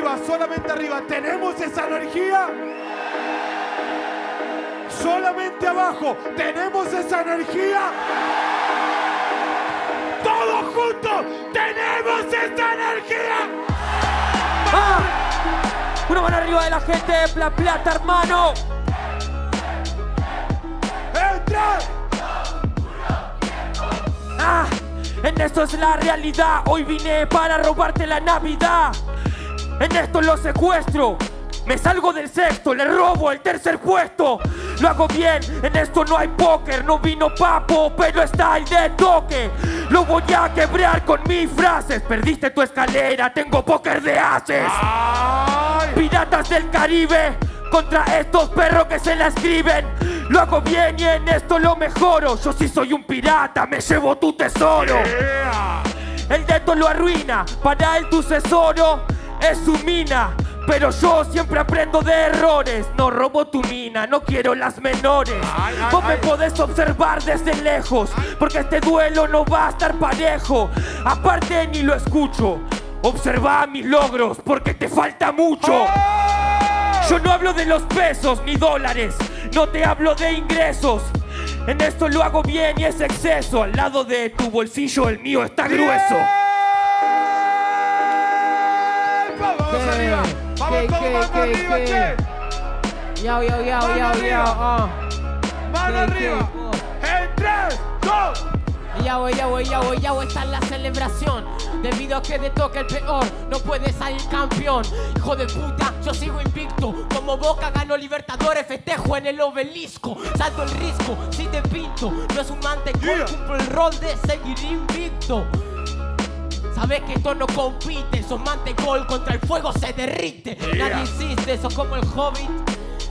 arriba, solamente arriba. ¿Tenemos esa energía? Solamente abajo. ¿Tenemos esa energía? Todos juntos. ¿Tenemos esa energía? ¡Ah! Una mano arriba de la gente de La Plata, hermano. ¡Entra! ¡Ah! En esto es la realidad. Hoy vine para robarte la Navidad. En esto lo secuestro. Me salgo del sexto, le robo el tercer puesto. Lo hago bien, en esto no hay póker. No vino papo, pero está el de toque. Lo voy a quebrar con mis frases. Perdiste tu escalera, tengo póker de haces. ¡Ay! Piratas del Caribe contra estos perros que se la escriben. Lo hago bien y en esto lo mejoro. Yo sí soy un pirata, me llevo tu tesoro. El dedo lo arruina, para él tu tesoro es su mina. Pero yo siempre aprendo de errores. No robo tu mina, no quiero las menores. Ay, ay, Vos me ay. podés observar desde lejos, porque este duelo no va a estar parejo. Aparte ni lo escucho. Observa mis logros, porque te falta mucho. Yo no hablo de los pesos ni dólares, no te hablo de ingresos. En esto lo hago bien y es exceso. Al lado de tu bolsillo el mío está grueso. ¡Tiempo! Vamos ¿Qué? arriba. Vamos ¿Qué, todos mano arriba, che. Yo, yo, yo, Mano yo, yo. arriba. ah. Mano ¿Qué, arriba. En 3, 2, Ya voy, ya voy, ya voy, ya voy, está la celebración. Debido a que te toca el peor, no puedes salir campeón. Hijo de puta, yo sigo invicto. Como Boca ganó Libertadores, festejo en el obelisco. Salto el risco, si te pinto. No es un mantecol, Yeah. cumplo el rol de seguir invicto. Sabes que esto no compite, sos mantecol, contra el fuego se derrite. Yeah. Nadie insiste, sos como el hobbit.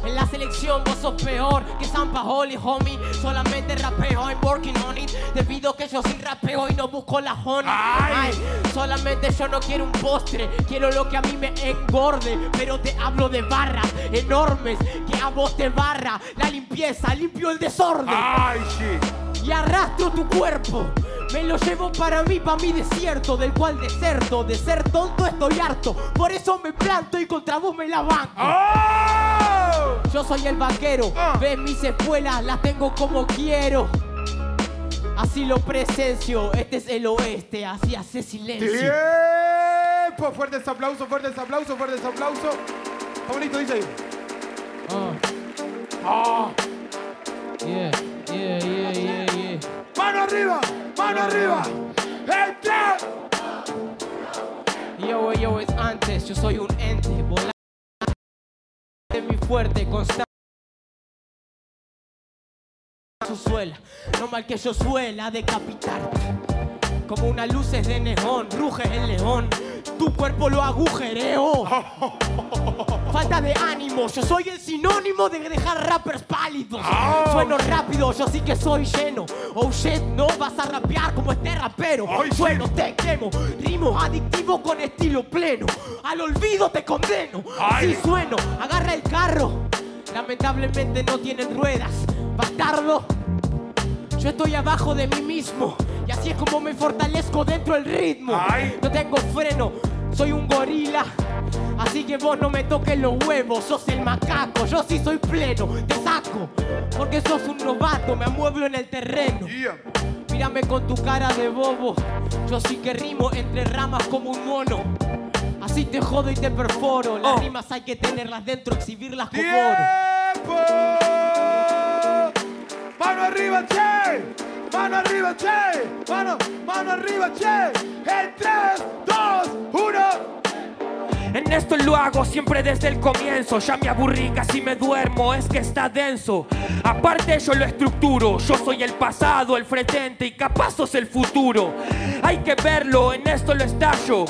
En la selección vos sos peor que San Paoli, homie. Solamente rapeo, I'm working on it. Debido que yo sí rapeo y no busco la honey. Ay. solamente yo no quiero un postre, quiero lo que a mí me engorde. Pero te hablo de barras enormes que a vos te barra la limpieza, limpio el desorden Ay, shit. y arrastro tu cuerpo. Me lo llevo para mí, para mi desierto, del cual deserto. De ser tonto estoy harto, por eso me planto y contra vos me la banco. ¡Oh! Yo soy el vaquero, Ah. ves mis espuelas, las tengo como quiero. Así lo presencio, este es el oeste, así hace silencio. Tiempo. Fuertes aplausos, fuertes aplausos, fuertes aplausos. Bonito, dice ahí. Ah. Ah. Yeah, yeah, yeah, yeah, yeah. Mano arriba, mano arriba. En 3, Yo, yo, es antes, yo soy un ente, volante mi fuerte, constante. Su suela, no mal que yo suela decapitar. Como una luces de neón, ruge el león, tu cuerpo lo agujereo. Falta de ánimo, yo soy el sinónimo de dejar rappers pálidos. Sueno rápido, yo sí que soy lleno. Oh shit, no vas a rapear como este rapero. Sí. Sueno, te quemo, rimo adictivo con estilo pleno. Al olvido te condeno. Ay. Sí sueno, agarra el carro. Lamentablemente no tienen ruedas, bastardo. Yo estoy abajo de mí mismo y así es como me fortalezco dentro del ritmo. Ay. No tengo freno, soy un gorila. Así que vos no me toques los huevos, sos el macaco, yo sí soy pleno, te saco. Porque sos un novato, me amueblo en el terreno. Yeah. Mírame con tu cara de bobo, yo sí que rimo entre ramas como un mono. Así te jodo y te perforo, las Oh. rimas hay que tenerlas dentro, exhibirlas como oro. ¡Tiempo! ¡Mano arriba, che! ¡Mano arriba, che! ¡Mano, mano arriba, che! En 3, 2, 1. En esto lo hago siempre desde el comienzo. Ya me aburrí, casi me duermo, es que está denso. Aparte, yo lo estructuro. Yo soy el pasado, el presente y capaz sos el futuro. Hay que verlo, en esto lo estallo.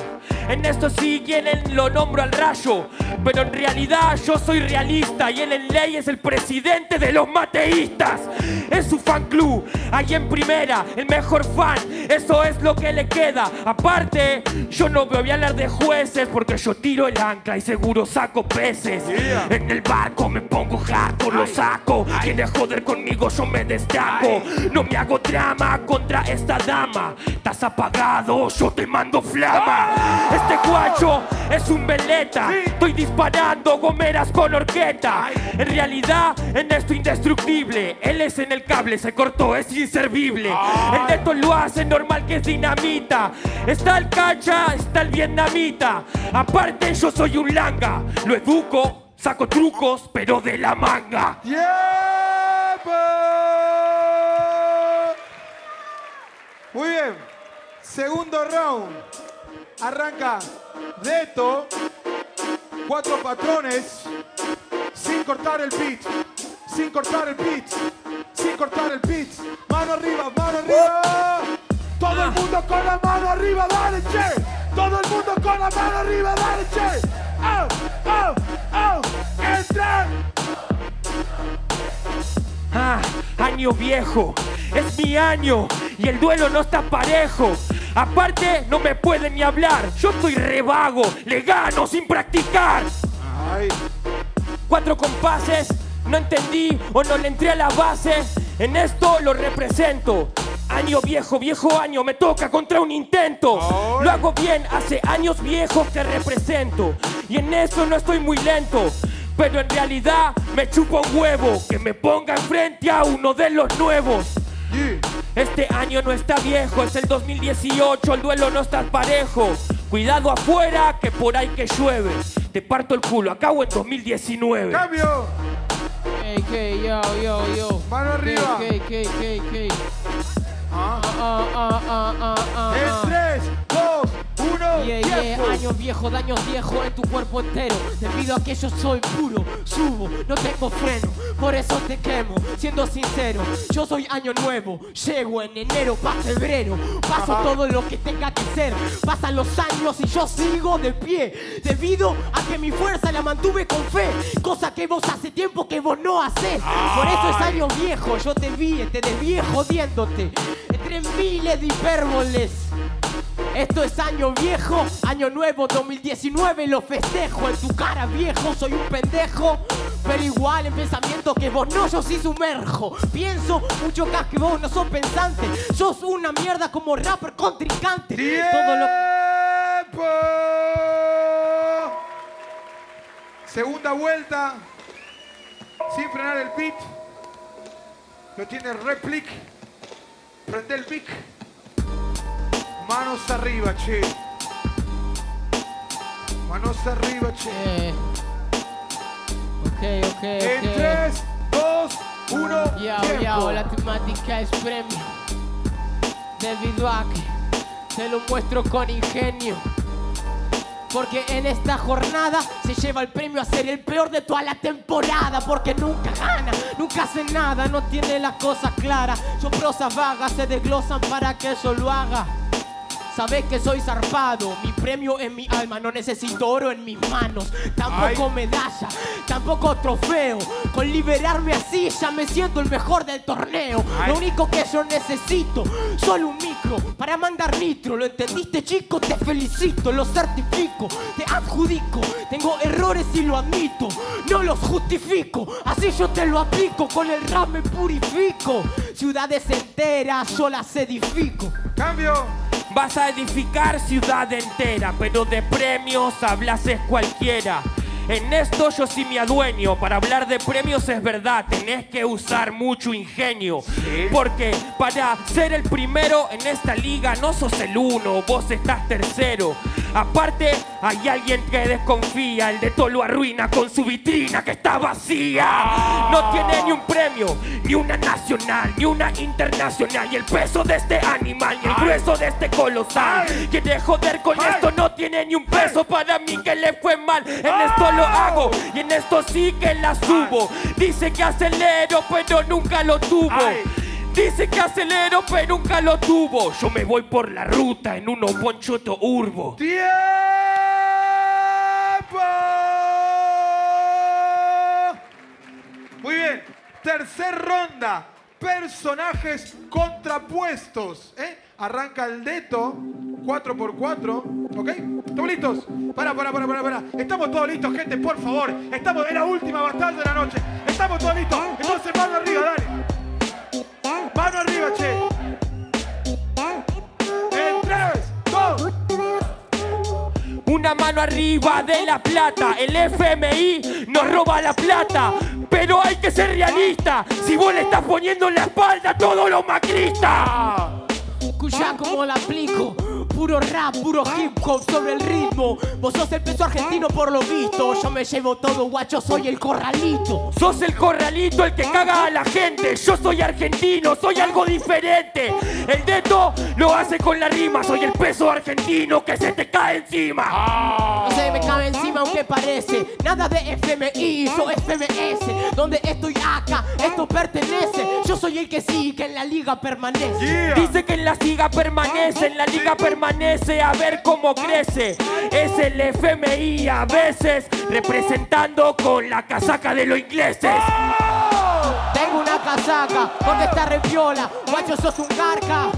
En esto sí, y en él lo nombro al rayo. Pero en realidad yo soy realista y él en ley es el presidente de los mateístas. En su fan club. Ahí en primera, el mejor fan, eso es lo que le queda. Aparte, yo no voy a hablar de jueces porque yo tiro el ancla y seguro saco peces. Yeah. En el barco me pongo hardcore, lo saco. Quieres joder conmigo, yo me destaco. No me hago drama contra esta dama. Estás apagado, yo te mando flama. Este guacho es un veleta. Sí. Estoy disparando gomeras con horqueta. En realidad, en esto indestructible. Él es en el cable, se cortó, es inservible. El neto lo hace normal que es dinamita. Está el cacha, está el vietnamita. Aparte, yo soy un langa. Lo educo, saco trucos, pero de la manga. Muy bien. Segundo round. Arranca Deto. Cuatro patrones. Sin cortar el beat. Sin cortar el beat. Sin cortar el beat. Mano arriba, mano arriba. Todo el mundo con la mano arriba, dale, che. Todo el mundo con la mano arriba, dale, che. Oh, oh, oh. Entran. Ah, año viejo, es mi año y el duelo no está parejo. Aparte, no me pueden ni hablar. Yo estoy revago, le gano sin practicar. Ay. Cuatro compases, no entendí o no le entré a la base. En esto lo represento. Año viejo, viejo año, me toca contra un intento. Lo hago bien, hace años viejos que represento. Y en eso no estoy muy lento. Pero en realidad me chupa un huevo que me ponga enfrente a uno de los nuevos. Este año no está viejo, es el 2018, el duelo no está parejo. Cuidado afuera, que por ahí que llueve. Te parto el culo, acabo en 2019. Cambio. Hey, yo, yo, yo. Mano arriba. Hey, hey, hey. Ah. Ah, ah, ah, ah, ah, En. 3, 2, 1, Yeah, yeah, años viejos, daños viejos en tu cuerpo entero. Debido a que yo soy puro, subo, no tengo freno. Por eso te quemo, siendo sincero. Yo soy año nuevo, llego en enero pa' febrero. Paso Ajá. todo lo que tenga que ser. Pasan los años y yo sigo de pie. Debido a que mi fuerza la mantuve con fe. Cosa que vos hace tiempo que vos no hacés. Por eso es año viejo, yo te vi, te desvié jodiéndote. Entre miles de hipérboles. Esto es año viejo, año nuevo 2019, lo festejo en tu cara viejo, soy un pendejo, pero igual en pensamiento que vos no, yo sí sumerjo. Pienso mucho más que vos no sos pensante, sos una mierda como rapper contrincante. Todo ¡Tiempo! Segunda vuelta. Sin frenar el beat. Lo tiene Replic. Prende el mic. Manos arriba, che. Manos arriba, che. Eh. Ok, ok, En ok. 3, 2, 1. Yao, yao, la temática es premio. Debido a que te lo muestro con ingenio. Porque en esta jornada se lleva el premio a ser el peor de toda la temporada. Porque nunca gana, nunca hace nada, no tiene las cosas claras. Son prosas vagas, se desglosan para que yo lo haga. Sabes que soy zarpado, mi premio en mi alma, no necesito oro en mis manos, tampoco Ay. medalla, tampoco trofeo. Con liberarme así ya me siento el mejor del torneo. Ay. Lo único que yo necesito, solo un micro para mandar nitro. ¿Lo entendiste, chico? Te felicito, lo certifico, te adjudico. Tengo errores y lo admito, no los justifico. Así yo te lo aplico, con el rap me purifico. Ciudades enteras yo las edifico. Cambio. Vas a edificar ciudad entera, pero de premios hablas es cualquiera. En esto yo sí me adueño, para hablar de premios es verdad, tenés que usar mucho ingenio. Porque para ser el primero en esta liga no sos el uno, vos estás tercero. Aparte, hay alguien que desconfía, el de todo lo arruina con su vitrina que está vacía. No tiene ni un premio, ni una nacional, ni una internacional. Y el peso de este animal, ni el grueso de este colosal. Quiere joder con esto, no tiene ni un peso para mí que le fue mal. En esto lo hago y en esto sí que la subo. Dice que acelero, pero nunca lo tuvo. Dice que acelero, pero nunca lo tuvo. Yo me voy por la ruta en uno ponchoto urbo. ¡Tiempo! Muy bien. Tercer ronda. personajes contrapuestos. ¿eh? Arranca el Deto, 4x4, ¿ok? ¿Estamos listos? Para, para, para, para, para. Estamos todos listos, gente, por favor. Estamos en la última batalla de la noche. Estamos todos listos. Entonces, mano arriba, dale. Mano arriba, che. En 3, 2, Una mano arriba de la plata, el FMI nos roba la plata, pero hay que ser realista. Si vos le estás poniendo en la espalda a todos los macristas. Escucha cómo la aplico. Puro rap, puro hip hop sobre el ritmo. Vos sos el peso argentino por lo visto. Yo me llevo todo, guacho, soy el corralito. Sos el corralito, el que caga a la gente. Yo soy argentino, soy algo diferente. El dedo lo hace con la rima. Soy el peso argentino que se te cae encima. No se me cabe encima aunque parece Nada de FMI, yo FMS Donde estoy acá, esto pertenece Yo soy el que sí, que en la liga permanece yeah. Dice que en la liga permanece, en la liga permanece, a ver cómo crece. Es el FMI a veces representando con la casaca de los ingleses. Tengo una casaca, porque está re piola Guacho, sos un garca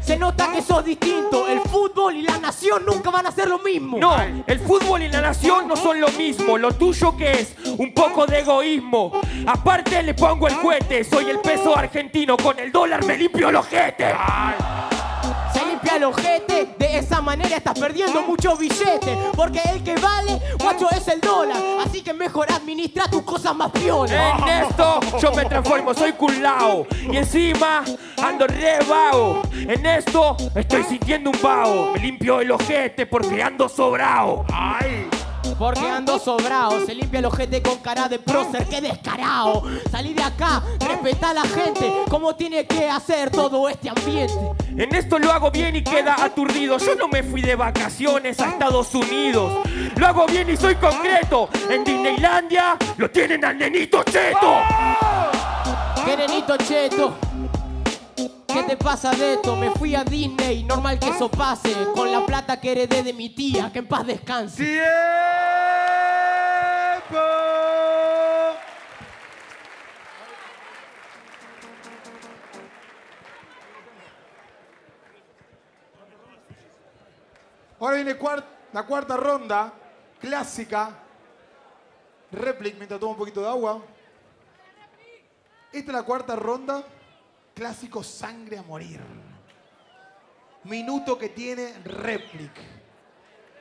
Se nota que sos distinto El fútbol y la nación nunca van a ser lo mismo No, el fútbol y la nación no son lo mismo. Lo tuyo que es un poco de egoísmo. Aparte le pongo el cohete, soy el peso argentino. Con el dólar me limpio el ojete. Ojete, de esa manera estás perdiendo mucho billete. Porque el que vale, guacho, es el dólar. Así que mejor administra tus cosas más piolas. En esto yo me transformo, soy culao. Y encima ando re vago. En esto estoy sintiendo un vago. Me limpio el ojete porque ando sobrao. ¡Ay! Porque ando sobrado, se limpia el ojete con cara de prócer, qué descarado. Salí de acá, respetá a la gente, como tiene que hacer todo este ambiente. En esto lo hago bien y queda aturdido. Yo no me fui de vacaciones a Estados Unidos. Lo hago bien y soy concreto. En Disneylandia lo tienen al nenito cheto. Qué nenito cheto. ¿Qué te pasa de esto? Me fui a Disney, normal que eso pase. Con la plata que heredé de mi tía, que en paz descanse. ¡Tiempo! Ahora viene la cuarta ronda, clásica. Replic, mientras tomo un poquito de agua. Esta es la cuarta ronda, clásico sangre a morir. Minuto que tiene Replic.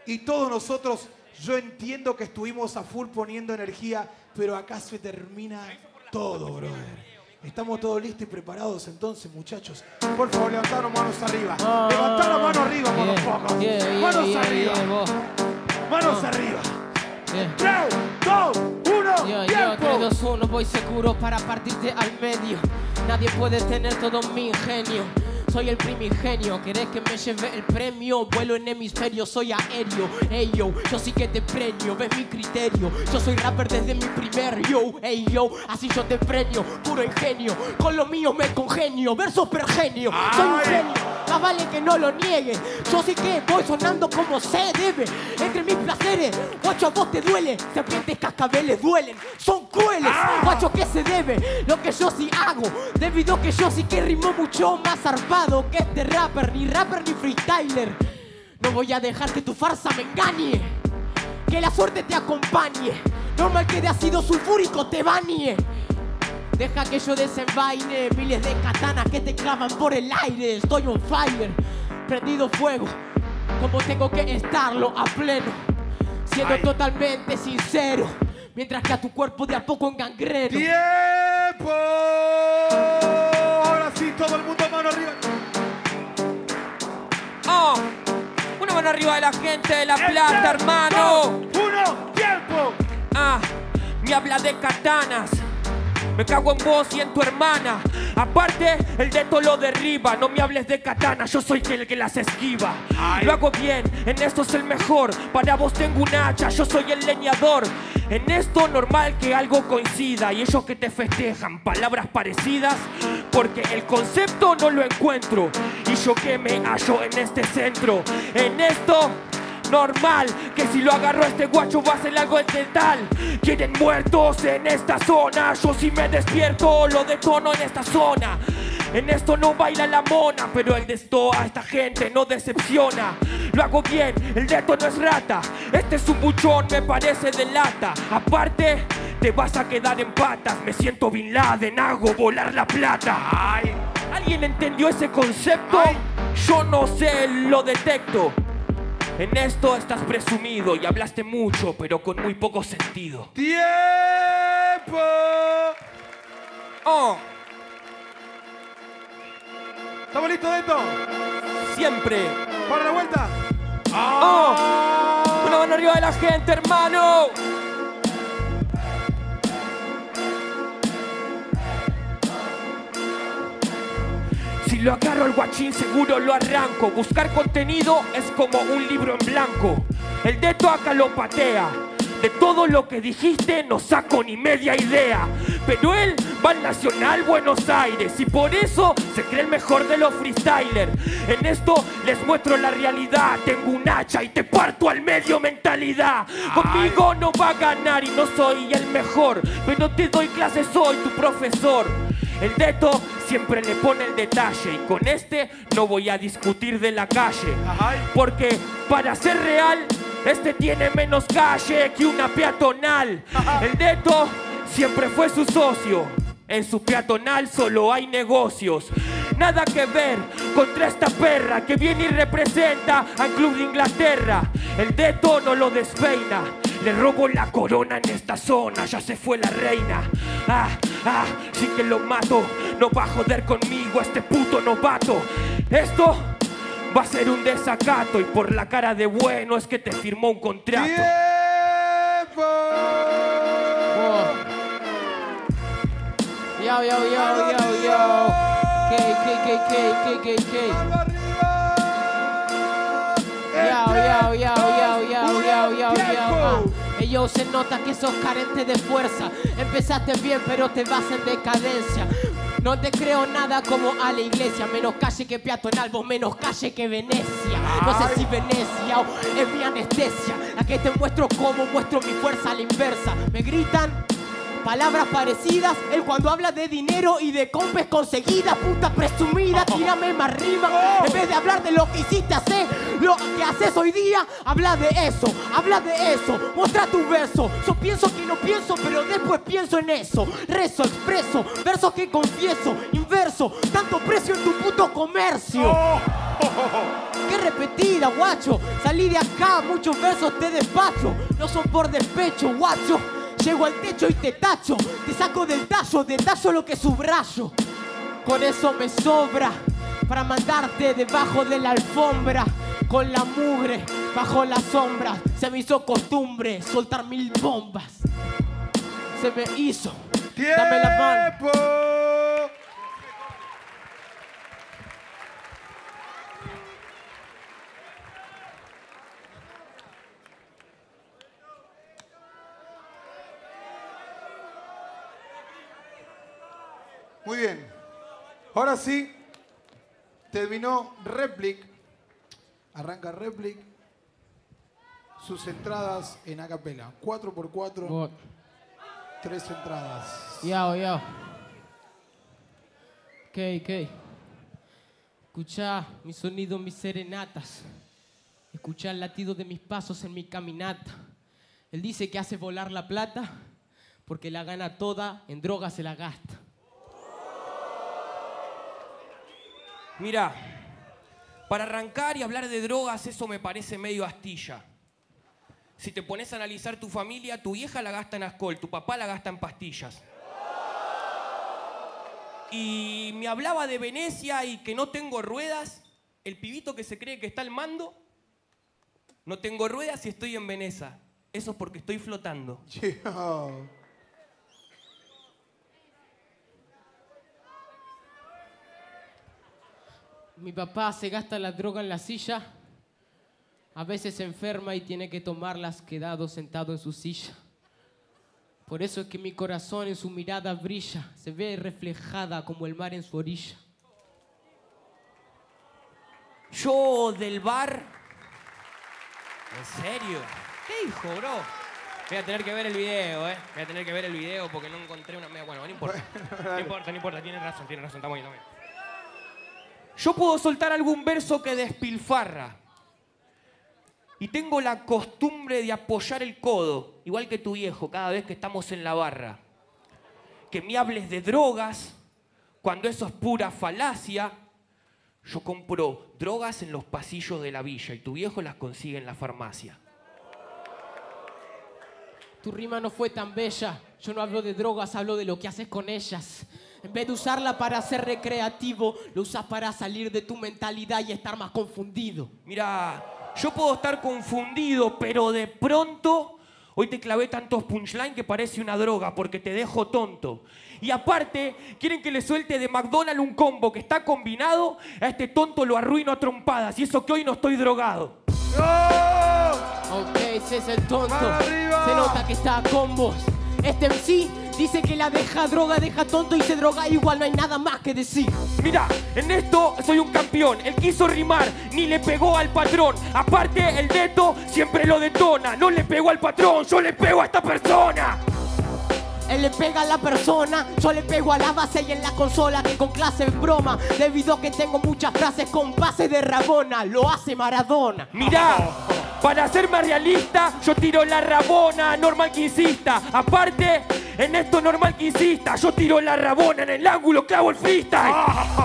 Y todos nosotros, yo entiendo que estuvimos a full poniendo energía, pero acá se termina todo, brother. Estamos todos listos y preparados entonces, muchachos. Por favor, levantaron manos arriba. Levantá la mano arriba, motherfuckers. Ah, Yeah, yeah, Manos arriba. Manos arriba. Yeah. 3, 2, 1, Yo, yo, tiempo. 3, 2, 1, voy seguro para partirte al medio. Nadie puede tener todo mi ingenio. Soy el primigenio, querés que me lleve el premio. Vuelo en hemisferio, soy aéreo. Ey yo, yo sí que te premio, ves mi criterio. Yo soy rapper desde mi primer yo. Ey yo, así yo te premio, puro ingenio. Con lo mío me congenio, verso pergenio. Soy un genio, más vale que no lo nieguen. Yo sí que voy sonando como se debe. Entre mis placeres, guacho, a vos te duele. Serpientes, cascabeles duelen, son crueles. Guacho, ¿qué se debe? Lo que yo sí hago. Debido a que yo sí que rimo mucho más zarpado que este rapper. Ni rapper ni freestyler. No voy a dejar que tu farsa me engañe. Que la suerte te acompañe. Normal que de ácido sulfúrico te bañe. Deja que yo desenvaine miles de katanas que te clavan por el aire. Estoy on fire, prendido fuego, como tengo que estarlo a pleno. Siendo Ay. totalmente sincero, mientras que a tu cuerpo de a poco en gangreno. ¡Tiempo! Ahora sí, todo el mundo mano arriba. Oh, una mano arriba de la gente de La Plata, hermano. Uno, tiempo. Ah, me habla de katanas. Me cago en vos y en tu hermana. Aparte, el dedo lo derriba. No me hables de katanas, yo soy el que las esquiva. Ay. Lo hago bien, en esto es el mejor. Para vos tengo un hacha, yo soy el leñador. En esto normal que algo coincida. Y ellos que te festejan, palabras parecidas. Porque el concepto no lo encuentro. Y yo que me hallo en este centro. En esto Normal que si lo agarro a este guacho va a ser algo tal. Quieren muertos en esta zona. Yo si me despierto lo detono en esta zona. En esto no baila la mona, pero el de esto a esta gente no decepciona. Lo hago bien, el de esto no es rata. Este es un buchón, me parece de lata. Aparte, te vas a quedar en patas. Me siento Bin Laden, hago volar la plata. Ay. ¿Alguien entendió ese concepto? Yo no sé, lo detecto. En esto estás presumido y hablaste mucho, pero con muy poco sentido. ¡Tiempo! Oh, ¿Estamos listos, Deto? siempre. ¿Para la vuelta? Oh, una mano arriba de la gente, hermano. Lo agarro al guachín seguro lo arranco. Buscar contenido es como un libro en blanco. El dedo acá lo patea. De todo lo que dijiste no saco ni media idea. Pero él va al Nacional Buenos Aires y por eso se cree el mejor de los freestylers. En esto les muestro la realidad. Tengo un hacha y te parto al medio mentalidad. Conmigo no va a ganar y no soy el mejor. Pero te doy clases, soy tu profesor. El dedo siempre le pone el detalle y con este no voy a discutir de la calle. Porque para ser real, este tiene menos calle que una peatonal. El dedo siempre fue su socio. En su peatonal solo hay negocios. Nada que ver contra esta perra que viene y representa al club de Inglaterra. El dedo no lo despeina. Le robo la corona en esta zona, ya se fue la reina. Ah, ah, sí que lo mato. No va a joder conmigo este puto novato. Esto va a ser un desacato y por la cara de bueno es que te firmó un contrato. ¡Tiempo! Yo, yo, yo, yo, yo. K, K, K, K, K, K, K. ¡Vamos arriba! Yo, yo, yo, yo, yo, Ellos se nota que sos carente de fuerza. Empezaste bien, pero te vas en decadencia. No te creo nada como a la iglesia. Menos calle que peatonal, vos menos calle que Venecia. No sé si Venecia o es mi anestesia. La que te muestro cómo muestro mi fuerza a la inversa. Me gritan. Palabras parecidas, él cuando habla de dinero y de compes conseguidas, puta presumida, tírame más rima. En vez de hablar de lo que hiciste hacer, lo que haces hoy día, habla de eso, habla de eso, muestra tu verso. Yo pienso que no pienso, pero después pienso en eso. Rezo, expreso, versos que confieso, inverso, tanto precio en tu puto comercio. Qué repetida, guacho. Salí de acá, muchos versos te despacho. No son por despecho, guacho. Llego al techo y te tacho. Te saco del tallo, de tallo lo que subrayo. Con eso me sobra para mandarte debajo de la alfombra. Con la mugre bajo la sombra. Se me hizo costumbre soltar mil bombas. Se me hizo. Dame la mano. ¡Tiempo! Muy bien. Ahora sí, terminó Replic. Arranca Replic. Sus entradas en acapela. 4x4, tres entradas. Yo, yo. Ok, ok. Escucha mi sonido, mis serenatas. Escucha el latido de mis pasos en mi caminata. Él dice que hace volar la plata porque la gana toda, en droga se la gasta. Mira, para arrancar y hablar de drogas, eso me parece medio astilla. Si te pones a analizar tu familia, tu vieja la gasta en alcohol, tu papá la gasta en pastillas. Y me hablaba de Venecia y que no tengo ruedas. El pibito que se cree que está al mando. No tengo ruedas y estoy en Venecia. Eso es porque estoy flotando. Mi papá se gasta la droga en la silla. A veces se enferma y tiene que tomarlas quedado sentado en su silla. Por eso es que mi corazón en su mirada brilla, se ve reflejada como el mar en su orilla. Yo del bar. ¿En serio? ¿Qué dijo, bro? Voy a tener que ver el video, ¿eh? Voy a tener que ver el video porque no encontré una... Bueno, no importa. No importa, no importa. Tiene razón, tiene razón. Estamos bien, estamos bien. Yo puedo soltar algún verso que despilfarra. Y tengo la costumbre de apoyar el codo, igual que tu viejo, cada vez que estamos en la barra. Que me hables de drogas, cuando eso es pura falacia. Yo compro drogas en los pasillos de la villa y tu viejo las consigue en la farmacia. Tu rima no fue tan bella. Yo no hablo de drogas, hablo de lo que haces con ellas. En vez de usarla para ser recreativo, lo usas para salir de tu mentalidad y estar más confundido. Mira, yo puedo estar confundido, pero de pronto hoy te clavé tantos punchlines que parece una droga porque te dejo tonto. Y aparte, quieren que le suelte de McDonald's un combo que está combinado, a este tonto lo arruino a trompadas y eso que hoy no estoy drogado. Ok, ese es el tonto. Se nota que está con vos. Este MC dice que la deja droga, deja tonto y se droga igual, no hay nada más que decir. Mira, en esto soy un campeón. Él quiso rimar, ni le pegó al patrón. Aparte, el dedo siempre lo detona. No le pegó al patrón, yo le pego a esta persona. Él le pega a la persona, yo le pego a la base y en la consola que con clase es broma. Debido a que tengo muchas frases con base de Rabona, lo hace Maradona. Mirá, para ser más realista, yo tiro la rabona, normal que insista. Aparte, en esto normal que insista, yo tiro la rabona en el ángulo, clavo el freestyle.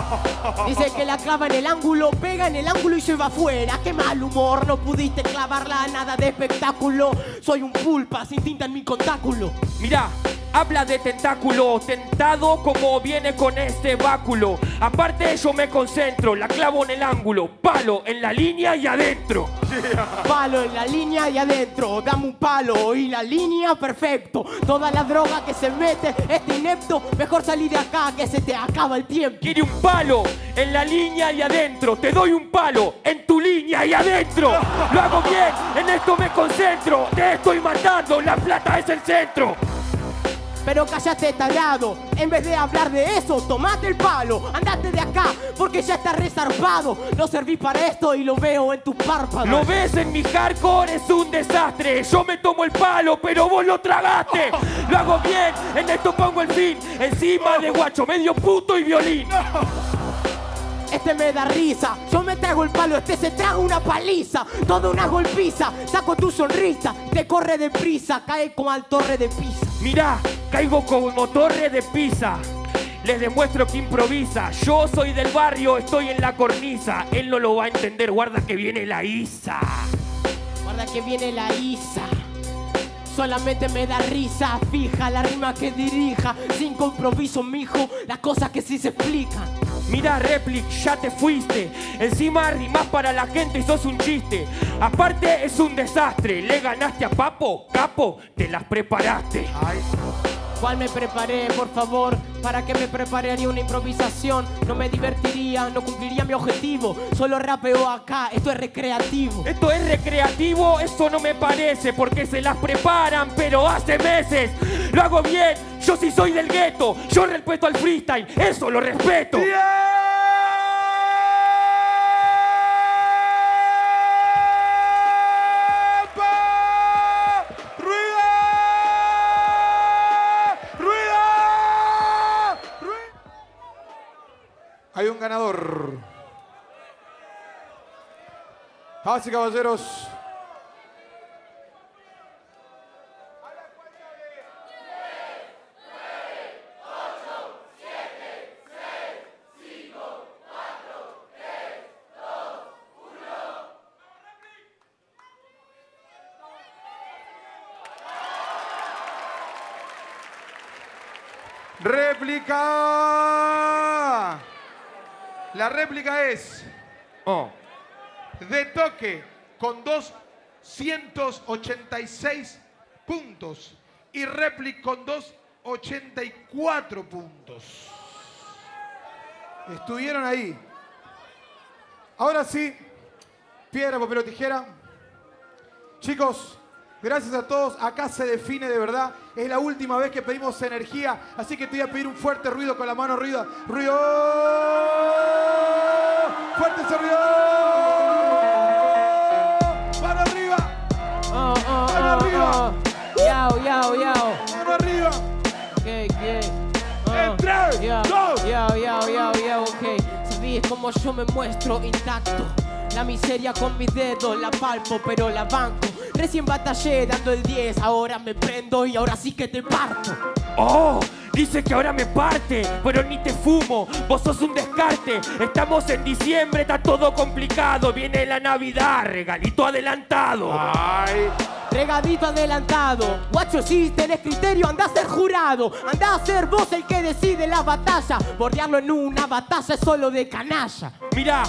Dice que la clava en el ángulo, pega en el ángulo y se va afuera. Qué mal humor, no pudiste clavarla, nada de espectáculo. Soy un pulpa sin tinta en mi contáculo. Mirá, habla de tentáculo, tentado como viene con este báculo. Aparte, yo me concentro, la clavo en el ángulo, palo en la línea y adentro. Palo en la línea y adentro, dame un palo y la línea perfecto. Toda la droga que se mete, este inepto, mejor salir de acá que se te acaba el tiempo. Quiere un palo en la línea y adentro. Te doy un palo en tu línea y adentro. Lo hago bien, en esto me concentro. Te estoy matando, la plata es el centro. Pero cállate tarado, en vez de hablar de eso, tomate el palo, andate de acá, porque ya está resarpado. No serví para esto y lo veo en tus párpados. Lo ves en mi hardcore, es un desastre. Yo me tomo el palo, pero vos lo tragaste. Lo hago bien, en esto pongo el fin. Encima de guacho, medio puto y violín. Este me da risa, yo me trago el palo, este se traga una paliza, toda una golpiza, saco tu sonrisa, te corre deprisa, cae como al torre de pisa. Mirá, caigo como torre de pizza. Les demuestro que improvisa. Yo soy del barrio, estoy en la cornisa. Él no lo va a entender, guarda que viene la Isa. Guarda que viene la Isa. Solamente me da risa, fija la rima que dirija, sin compromiso, mijo, las cosas que sí se explican. Mira, Replic, ya te fuiste. Encima rimás para la gente y sos un chiste. Aparte, es un desastre. Le ganaste a Papo, capo, te las preparaste. ¿Cuál me preparé, por favor? ¿Para qué me prepararía una improvisación? No me divertiría, no cumpliría mi objetivo. Solo rapeo acá, esto es recreativo. Esto es recreativo, eso no me parece, porque se las preparan, pero hace meses. Lo hago bien, yo sí soy del gueto. Yo respeto al freestyle, eso lo respeto. ¡Ruido! Hay un ganador. Y caballeros. La réplica es Oh, de toque con 286 puntos y réplica con 284 puntos. Estuvieron ahí. Ahora sí, piedra, papel o tijera. Chicos, Gracias a todos. Acá se define de verdad. Es la última vez que pedimos energía. Así que te voy a pedir un fuerte ruido con la mano ruido. Ruido. Fuerte ese ruido. Mano arriba. Mano arriba. Yao, yao, yao. Mano arriba. Ok, yeah. en tres, dos. Yao, yao, yao, yao, ok. Sabías cómo yo me muestro intacto la miseria con mis dedos la palpo, pero la banco. Recién batallé dando el 10, ahora me prendo y ahora sí que te parto. Oh, dice que ahora me parte, pero ni te fumo, vos sos un descarte. Estamos en diciembre, está todo complicado. Viene la Navidad, regalito adelantado. Ay. Regadito adelantado, guacho, si tenés criterio, anda a ser jurado, anda a ser vos el que decide la batalla. Bordearlo en una batalla es solo de canalla. Mirá,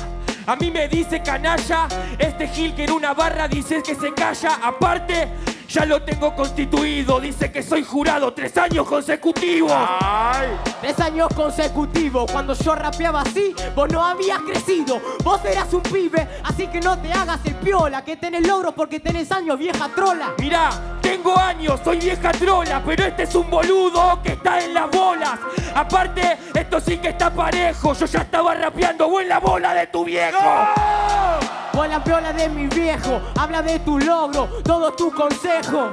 a mí me dice canalla, este Gil que en una barra dice que se calla. Aparte, ya lo tengo constituido, dice que soy jurado tres años consecutivos. Ay. Tres años consecutivos, cuando yo rapeaba así, vos no habías crecido. Vos eras un pibe, así que no te hagas el piola, que tenés logros porque tenés años, vieja trola. Mirá, tengo años, soy vieja trola, pero este es un boludo que está en las bolas. Aparte, esto sí que está parejo, yo ya estaba rapeando, vos en la bola de tu viejo. Vos la piola de mi viejo, habla de tu logro, todo tu consejo.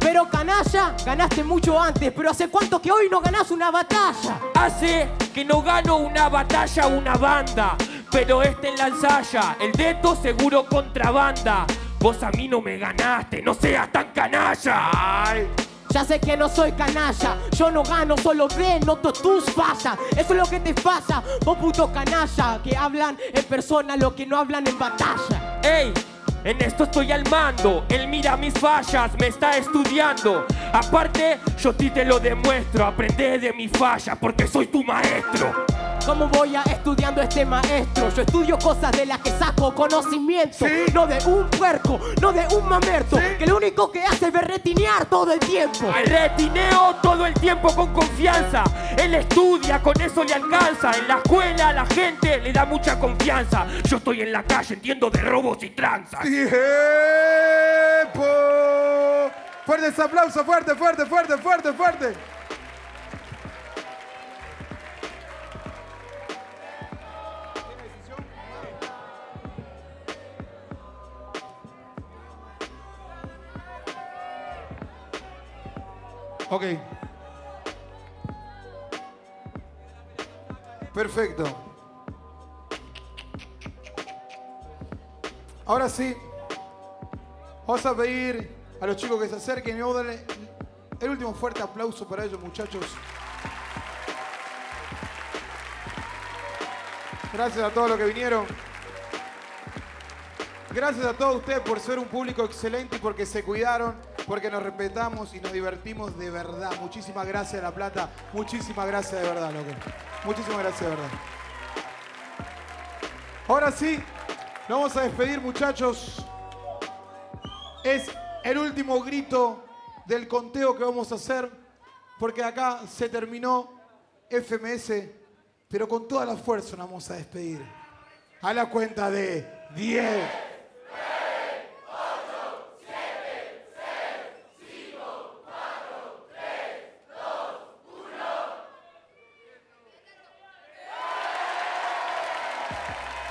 Pero canalla, ganaste mucho antes, pero ¿hace cuánto que hoy no ganás una batalla? Hace que no gano una batalla una banda, pero este en la ensaya, el dedo seguro contrabanda. Vos a mí no me ganaste, no seas tan canalla. Ay. Ya sé que no soy canalla, yo no gano, solo noto tus fallas. Eso es lo que te pasa, vos puto canalla, que hablan en persona lo que no hablan en batalla. Ey, en esto estoy al mando. Él mira mis fallas, me está estudiando. Aparte, yo a ti te lo demuestro. Aprende de mis fallas porque soy tu maestro. ¿Cómo voy a estudiando este maestro? Yo estudio cosas de las que saco conocimiento. Sí. No de un puerco, no de un mamerto, que lo único que hace es berretinear todo el tiempo. Retineo todo el tiempo con. Estudia, con eso le alcanza. En la escuela la gente le da mucha confianza. Yo estoy en la calle, entiendo de robos y tranzas. ¡Tiempo! Fuertes aplausos, fuerte, fuerte, fuerte, fuerte, fuerte. Ok. Perfecto. Ahora sí, vamos a pedir a los chicos que se acerquen y vamos a darle el último fuerte aplauso para ellos, muchachos. Gracias a todos los que vinieron. Gracias a todos ustedes por ser un público excelente y porque se cuidaron, porque nos respetamos y nos divertimos de verdad. Muchísimas gracias, La Plata. Muchísimas gracias de verdad, loco. Muchísimas gracias de verdad. Ahora sí, nos vamos a despedir, muchachos. Es el último grito del conteo que vamos a hacer, porque acá se terminó FMS, pero con toda la fuerza nos vamos a despedir. A la cuenta de 10.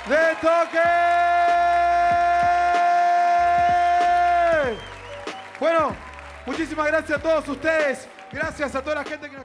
¡De Bueno, muchísimas gracias a todos ustedes. Gracias a toda la gente que nos...